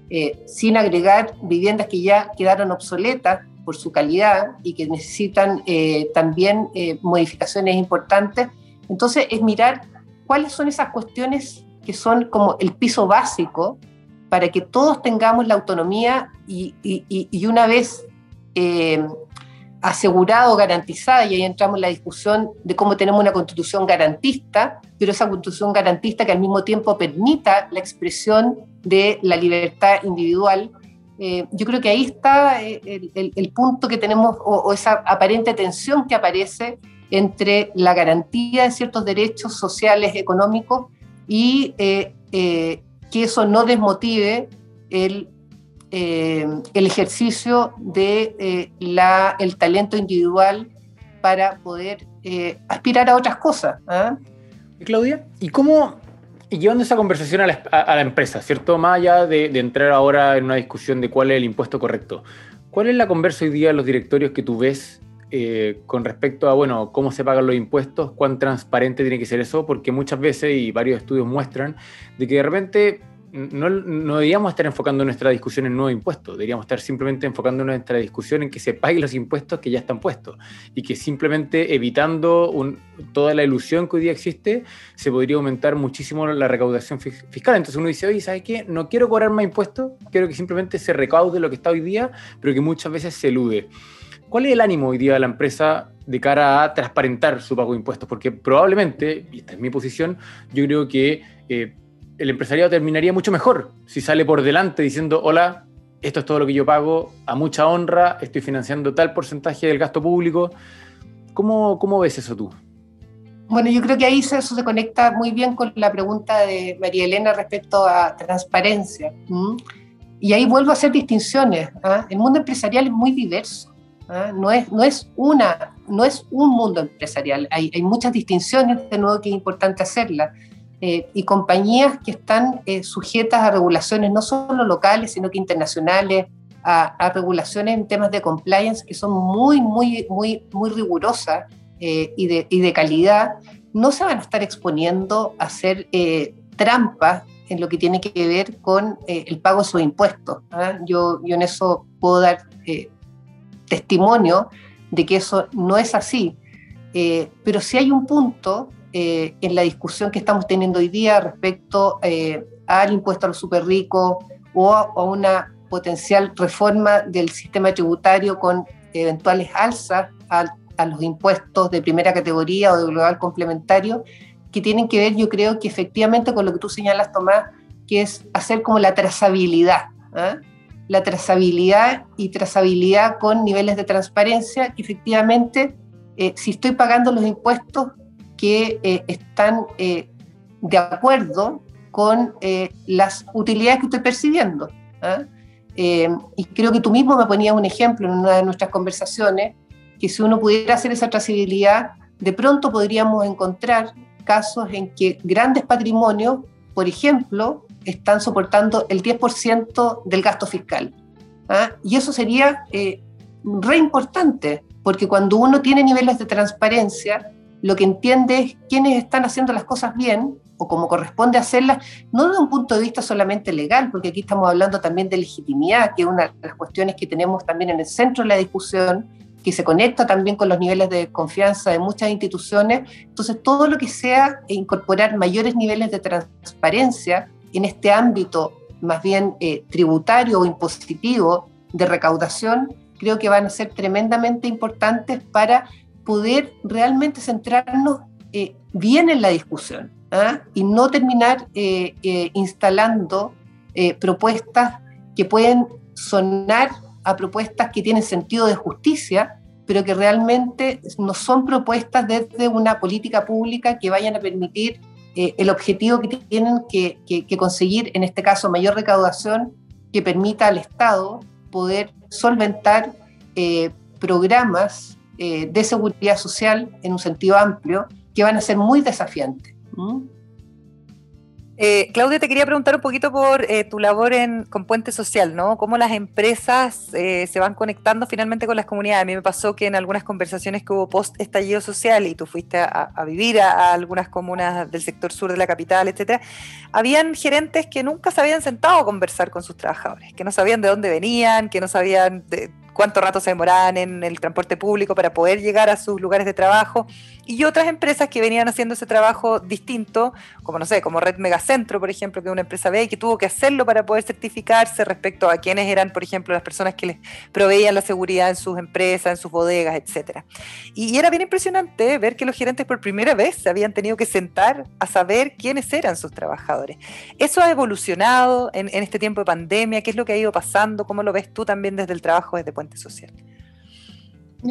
eh, sin agregar viviendas que ya quedaron obsoletas por su calidad y que necesitan eh, también modificaciones importantes. Entonces, es mirar cuáles son esas cuestiones que son como el piso básico para que todos tengamos la autonomía y, y una vez asegurado, garantizada, y ahí entramos en la discusión de cómo tenemos una constitución garantista, pero esa constitución garantista que al mismo tiempo permita la expresión de la libertad individual. Eh, yo creo que ahí está eh, el, punto que tenemos, o, esa aparente tensión que aparece entre la garantía de ciertos derechos sociales, económicos, y eh, que eso no desmotive el eh, el ejercicio de eh, la, el talento individual para poder eh, aspirar a otras cosas. ¿ah? Claudia, ¿y cómo, llevando esa conversación a la, empresa, ¿cierto? Más allá de, entrar ahora en una discusión de cuál es el impuesto correcto, ¿cuál es la conversa hoy día de los directorios que tú ves con respecto a, bueno, cómo se pagan los impuestos, cuán transparente tiene que ser eso, porque muchas veces, y varios estudios muestran, de que de repente no, deberíamos estar enfocando nuestra discusión en nuevos impuestos, deberíamos estar simplemente enfocando nuestra discusión en que se paguen los impuestos que ya están puestos y que simplemente evitando toda la ilusión que hoy día existe, se podría aumentar muchísimo la recaudación fiscal. Entonces uno dice, oye, ¿sabes qué? No quiero cobrar más impuestos, quiero que simplemente se recaude lo que está hoy día, pero que muchas veces se elude. ¿Cuál es el ánimo hoy día de la empresa de cara a transparentar su pago de impuestos? Porque probablemente, y esta es mi posición, yo creo que... Eh, el empresariado terminaría mucho mejor si sale por delante diciendo, hola, esto es todo lo que yo pago, a mucha honra, estoy financiando tal porcentaje del gasto público. ¿Cómo, cómo ves eso tú? Bueno, yo creo que ahí eso se conecta muy bien con la pregunta de María Elena respecto a transparencia. Y ahí vuelvo a hacer distinciones. ¿ah? El mundo empresarial es muy diverso. ¿ah? No, es, no, es una, no es un mundo empresarial. Hay, hay muchas distinciones, de nuevo, que es importante hacerlas. Eh, y compañías que están eh, sujetas a regulaciones no solo locales, sino que internacionales, a, regulaciones en temas de compliance que son muy, muy, muy, muy rigurosas eh, y, de, y, de, calidad, no se van a estar exponiendo a hacer trampas en lo que tiene que ver con el pago de sus impuestos. ¿ah? Yo, yo en eso puedo dar testimonio de que eso no es así. pero si hay un punto eh, en la discusión que estamos teniendo hoy día respecto eh, al impuesto a los super ricos o a, una potencial reforma del sistema tributario con eventuales alzas a, los impuestos de primera categoría o de global complementario, que tienen que ver, yo creo que efectivamente con lo que tú señalas, Tomás, que es hacer como la trazabilidad. ¿ah? La trazabilidad y trazabilidad con niveles de transparencia, que efectivamente, eh, si estoy pagando los impuestos, que eh, están eh, de acuerdo con eh, las utilidades que estoy percibiendo. ¿ah? y creo que tú mismo me ponías un ejemplo en una de nuestras conversaciones, que si uno pudiera hacer esa trazabilidad, de pronto podríamos encontrar casos en que grandes patrimonios, por ejemplo, están soportando el 10% del gasto fiscal. ¿ah? Y eso sería re importante, porque cuando uno tiene niveles de transparencia, lo que entiende es quiénes están haciendo las cosas bien o como corresponde hacerlas, no desde un punto de vista solamente legal, porque aquí estamos hablando también de legitimidad, que es una de las cuestiones que tenemos también en el centro de la discusión, que se conecta también con los niveles de confianza de muchas instituciones. Entonces, todo lo que sea incorporar mayores niveles de transparencia en este ámbito más bien eh, tributario o impositivo de recaudación, creo que van a ser tremendamente importantes para poder realmente centrarnos eh, bien en la discusión ¿ah? y no terminar eh, eh, instalando propuestas que pueden sonar a propuestas que tienen sentido de justicia, pero que realmente no son propuestas desde una política pública que vayan a permitir el objetivo que tienen que, conseguir, en este caso, mayor recaudación que permita al Estado poder solventar programas eh, de seguridad social en un sentido amplio que van a ser muy desafiantes. Eh, Claudia, te quería preguntar un poquito por eh, tu labor en, con Puente Social, ¿no? Cómo las empresas se van conectando finalmente con las comunidades. A mí me pasó que en algunas conversaciones que hubo post estallido social y tú fuiste a, vivir a, algunas comunas del sector sur de la capital, etcétera, habían gerentes que nunca se habían sentado a conversar con sus trabajadores, que no sabían de dónde venían, que no sabían de, cuánto rato se demoraban en el transporte público para poder llegar a sus lugares de trabajo, y otras empresas que venían haciendo ese trabajo distinto, como no sé, como Red Megacentro, por ejemplo, que es una empresa B que tuvo que hacerlo para poder certificarse respecto a quienes eran, por ejemplo, las personas que les proveían la seguridad en sus empresas, en sus bodegas, etcétera. Y, era bien impresionante ver que los gerentes por primera vez se habían tenido que sentar a saber quiénes eran sus trabajadores. Eso ha evolucionado en, en este tiempo de pandemia, ¿qué es lo que ha ido pasando? ¿Cómo lo ves tú también desde el trabajo desde social.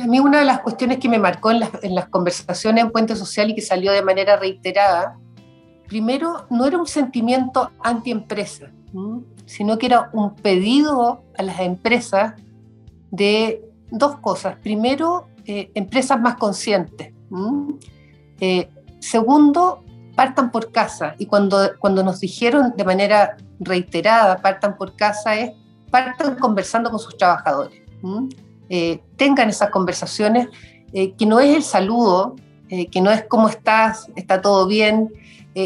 A mí una de las cuestiones que me marcó en las, conversaciones en Puente Social y que salió de manera reiterada, primero, no era un sentimiento anti-empresa, sino que era un pedido a las empresas de dos cosas. Primero, eh, empresas más conscientes. Eh, segundo, partan por casa. Y cuando, cuando nos dijeron de manera reiterada, partan por casa, es partan conversando con sus trabajadores. Eh, tengan esas conversaciones, eh, que no es el saludo, eh, que no es cómo estás, está todo bien,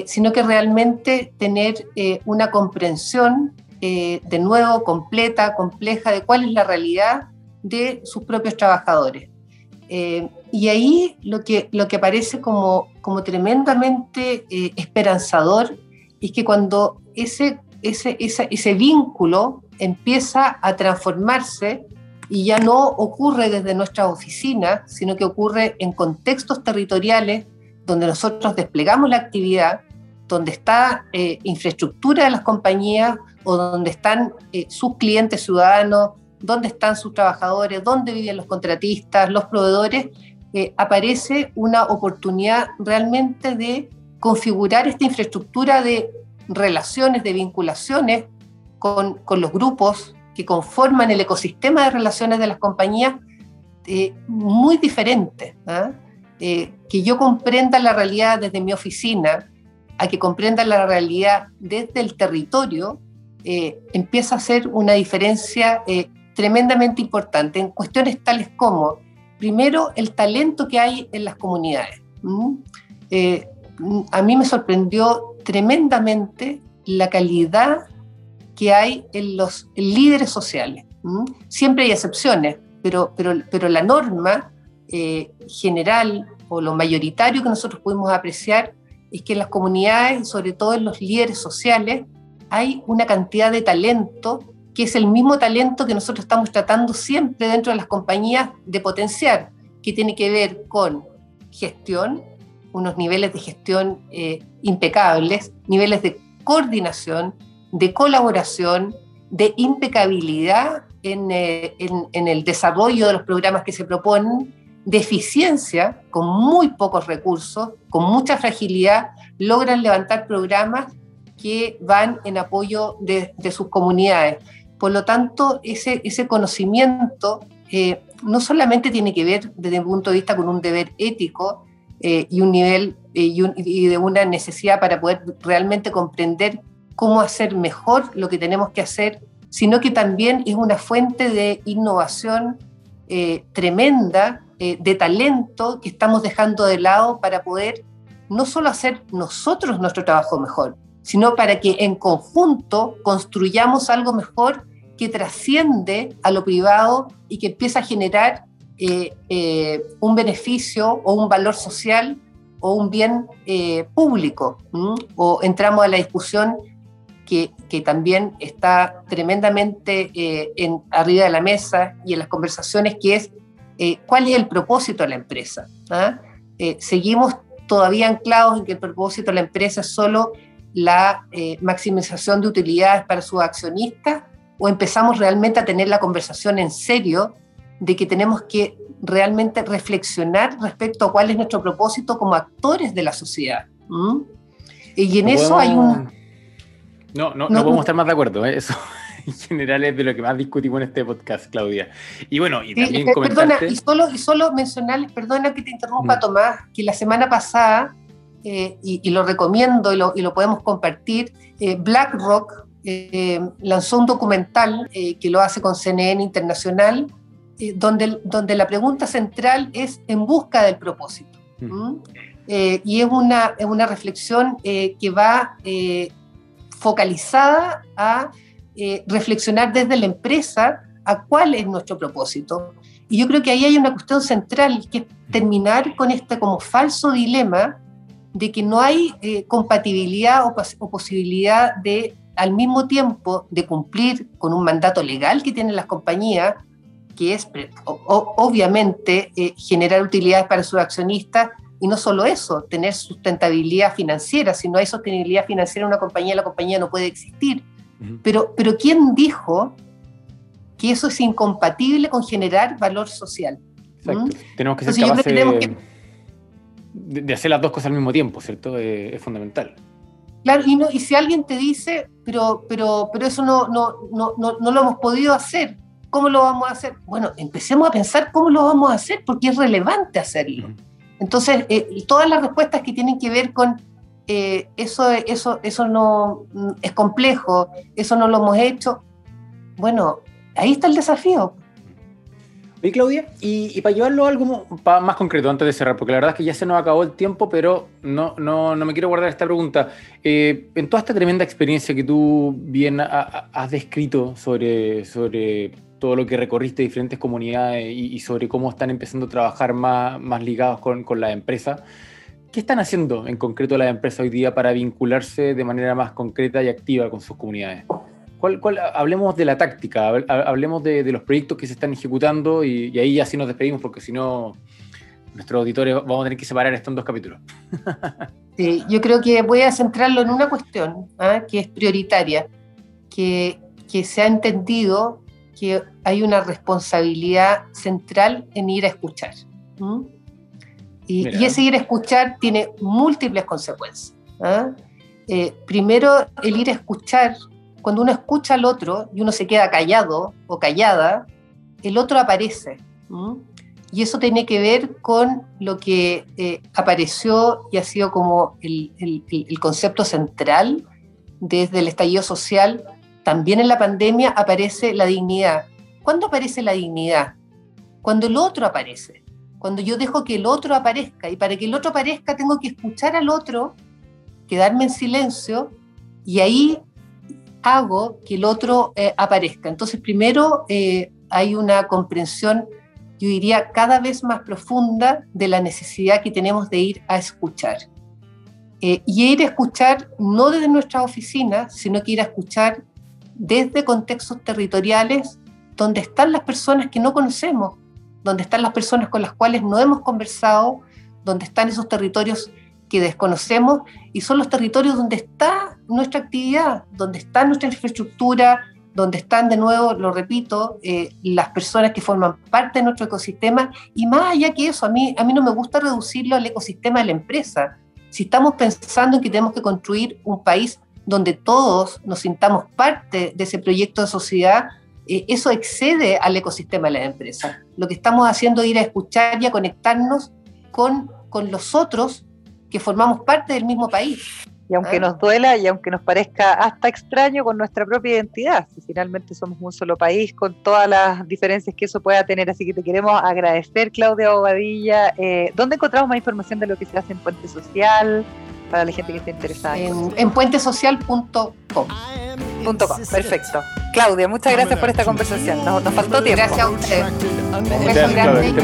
sino que realmente tener una comprensión de nuevo completa, compleja, de cuál es la realidad de sus propios trabajadores. y ahí lo que, lo que parece como, como tremendamente esperanzador es que cuando ese, ese, ese vínculo empieza a transformarse y ya no ocurre desde nuestra oficina, sino que ocurre en contextos territoriales donde nosotros desplegamos la actividad, donde está eh, infraestructura de las compañías o donde están eh, sus clientes ciudadanos, donde están sus trabajadores, donde viven los contratistas, los proveedores, eh, aparece una oportunidad realmente de configurar esta infraestructura de relaciones, de vinculaciones con, con los grupos que conforman el ecosistema de relaciones de las compañías eh, muy diferente. ¿ah? Eh, que yo comprenda la realidad desde mi oficina, a que comprenda la realidad desde el territorio, eh, empieza a ser una diferencia tremendamente importante en cuestiones tales como, primero, el talento que hay en las comunidades. a mí me sorprendió tremendamente la calidad que hay en los líderes sociales. Siempre hay excepciones, pero, pero, pero la norma eh, general o lo mayoritario que nosotros podemos apreciar es que en las comunidades, sobre todo en los líderes sociales, hay una cantidad de talento que es el mismo talento que nosotros estamos tratando siempre dentro de las compañías de potenciar, que tiene que ver con gestión, unos niveles de gestión eh, impecables, niveles de coordinación, de colaboración, de impecabilidad eh, en, el desarrollo de los programas que se proponen, de eficiencia, con muy pocos recursos, con mucha fragilidad, logran levantar programas que van en apoyo de, sus comunidades. Por lo tanto, ese, ese conocimiento eh, no solamente tiene que ver desde mi punto de vista con un deber ético eh, y un nivel y, de una necesidad para poder realmente comprender cómo hacer mejor lo que tenemos que hacer, sino que también es una fuente de innovación eh, tremenda, eh, de talento que estamos dejando de lado para poder no solo hacer nosotros nuestro trabajo mejor, sino para que en conjunto construyamos algo mejor que trasciende a lo privado y que empieza a generar eh, un beneficio o un valor social o un bien público. O entramos a la discusión que, también está tremendamente eh, en, arriba de la mesa y en las conversaciones, que es eh, cuál es el propósito de la empresa. ¿Ah? Eh, seguimos todavía anclados en que el propósito de la empresa es solo la maximización de utilidades para sus accionistas o empezamos realmente a tener la conversación en serio de que tenemos que realmente reflexionar respecto a cuál es nuestro propósito como actores de la sociedad. Y en eso hay un, no, no, no, podemos estar más de acuerdo. ¿eh? Eso en general es de lo que más discutimos en este podcast, Claudia. Y bueno, y también Perdona, y solo, y solo mencionarles, perdona que te interrumpa, mm. Tomás, que la semana pasada y, lo recomiendo y lo, y lo podemos compartir, BlackRock lanzó un documental que lo hace con CNN Internacional, donde, donde la pregunta central es en busca del propósito. Mm. y es una, es una reflexión que va focalizada a eh, reflexionar desde la empresa a cuál es nuestro propósito. Y yo creo que ahí hay una cuestión central, que es terminar con este como falso dilema de que no hay eh, compatibilidad o, posibilidad de, al mismo tiempo, de cumplir con un mandato legal que tienen las compañías, que es obviamente eh, generar utilidades para sus accionistas, y no solo eso, tener sustentabilidad financiera. Si no hay sostenibilidad financiera en una compañía, la compañía no puede existir. pero, pero ¿quién dijo que eso es incompatible con generar valor social? Exacto. ¿Mm? Tenemos que ser capaces de, de, hacer las dos cosas al mismo tiempo, ¿cierto? Eh, es fundamental. Claro, y, no, y si alguien te dice, pero, pero, pero eso no, no, no, no, lo hemos podido hacer, ¿cómo lo vamos a hacer? Bueno, empecemos a pensar cómo lo vamos a hacer, porque es relevante hacerlo. Entonces, eh, todas las respuestas que tienen que ver con eh, eso, eso, eso no es complejo, eso no lo hemos hecho, bueno, ahí está el desafío. Oye, Claudia, y, para llevarlo a algo más concreto antes de cerrar, porque la verdad es que ya se nos acabó el tiempo, pero no, no, no me quiero guardar esta pregunta. Eh, en toda esta tremenda experiencia que tú bien has descrito sobre, sobre todo lo que recorriste diferentes comunidades y, sobre cómo están empezando a trabajar más, más ligados con, con la empresa. ¿Qué están haciendo en concreto las empresas hoy día para vincularse de manera más concreta y activa con sus comunidades? ¿Cuál, cuál, hablemos de la táctica, hablemos de, de, los proyectos que se están ejecutando y, ahí ya sí nos despedimos porque si no, nuestros auditores vamos a tener que separar esto en dos capítulos. Sí, yo creo que voy a centrarlo en una cuestión ¿ah? que es prioritaria, que, que se ha entendido que hay una responsabilidad central en ir a escuchar. Y, ese ir a escuchar tiene múltiples consecuencias. ¿ah? Eh, primero, el ir a escuchar, cuando uno escucha al otro y uno se queda callado o callada, el otro aparece. Y eso tiene que ver con lo que eh, apareció y ha sido como el, el concepto central desde el estallido social también en la pandemia aparece la dignidad. ¿Cuándo aparece la dignidad? Cuando el otro aparece, cuando yo dejo que el otro aparezca y para que el otro aparezca tengo que escuchar al otro, quedarme en silencio y ahí hago que el otro eh, aparezca. Entonces primero eh, hay una comprensión, yo diría, cada vez más profunda de la necesidad que tenemos de ir a escuchar. Eh, y ir a escuchar no desde nuestras oficinas, sino que ir a escuchar desde contextos territoriales donde están las personas que no conocemos, donde están las personas con las cuales no hemos conversado, donde están esos territorios que desconocemos y son los territorios donde está nuestra actividad, donde está nuestra infraestructura, donde están de nuevo, lo repito, eh, las personas que forman parte de nuestro ecosistema y más allá que eso, a mí, a mí no me gusta reducirlo al ecosistema de la empresa. Si estamos pensando en que tenemos que construir un país donde todos nos sintamos parte de ese proyecto de sociedad, eh, eso excede al ecosistema de la empresa. Lo que estamos haciendo es ir a escuchar y a conectarnos con, con los otros que formamos parte del mismo país. Y aunque ¿Ah? nos duela y aunque nos parezca hasta extraño con nuestra propia identidad, si finalmente somos un solo país con todas las diferencias que eso pueda tener. Así que te queremos agradecer, Claudia Bobadilla. Eh, ¿Dónde encontramos más información de lo que se hace en Puente Social? Para la gente que esté interesada. En, puentesocial.com. perfecto. Claudia, muchas gracias por esta conversación. Nos, faltó tiempo. Gracias a usted. Un beso grande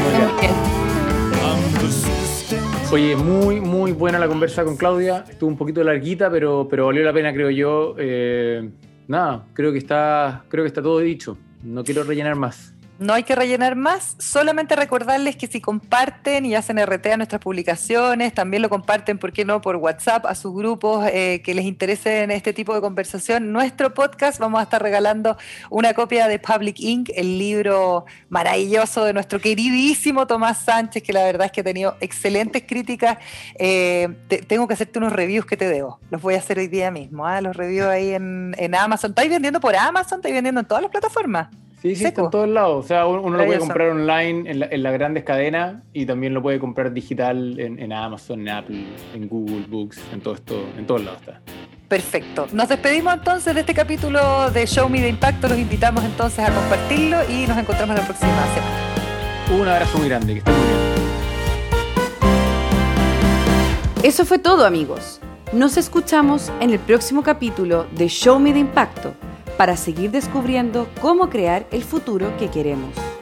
Oye, muy, muy buena la conversa con Claudia. Estuvo un poquito larguita, pero, pero valió la pena, creo yo. Eh, nada, creo que está, creo que está todo dicho. No quiero rellenar más. No hay que rellenar más, solamente recordarles que si comparten y hacen RT a nuestras publicaciones, también lo comparten, ¿por qué no?, por WhatsApp a sus grupos eh, que les interese en este tipo de conversación. Nuestro podcast vamos a estar regalando una copia de Public Inc., el libro maravilloso de nuestro queridísimo Tomás Sánchez, que la verdad es que ha tenido excelentes críticas. Eh, tengo que hacerte unos reviews que te debo. Los voy a hacer hoy día mismo, ¿ah? los reviews ahí en, en Amazon. ¿Estáis vendiendo por Amazon? ¿Estáis vendiendo en todas las plataformas? Sí, sí, está en todos lados. O sea, uno, lo puede comprar online en, las grandes cadenas y también lo puede comprar digital en, Amazon, en Apple, en Google Books, en todo esto, en todos lados está. Perfecto. Nos despedimos entonces de este capítulo de Show Me de Impacto. Los invitamos entonces a compartirlo y nos encontramos la próxima semana. Un abrazo muy grande, que estén muy bien. Eso fue todo, amigos. Nos escuchamos en el próximo capítulo de Show Me de Impacto para seguir descubriendo cómo crear el futuro que queremos.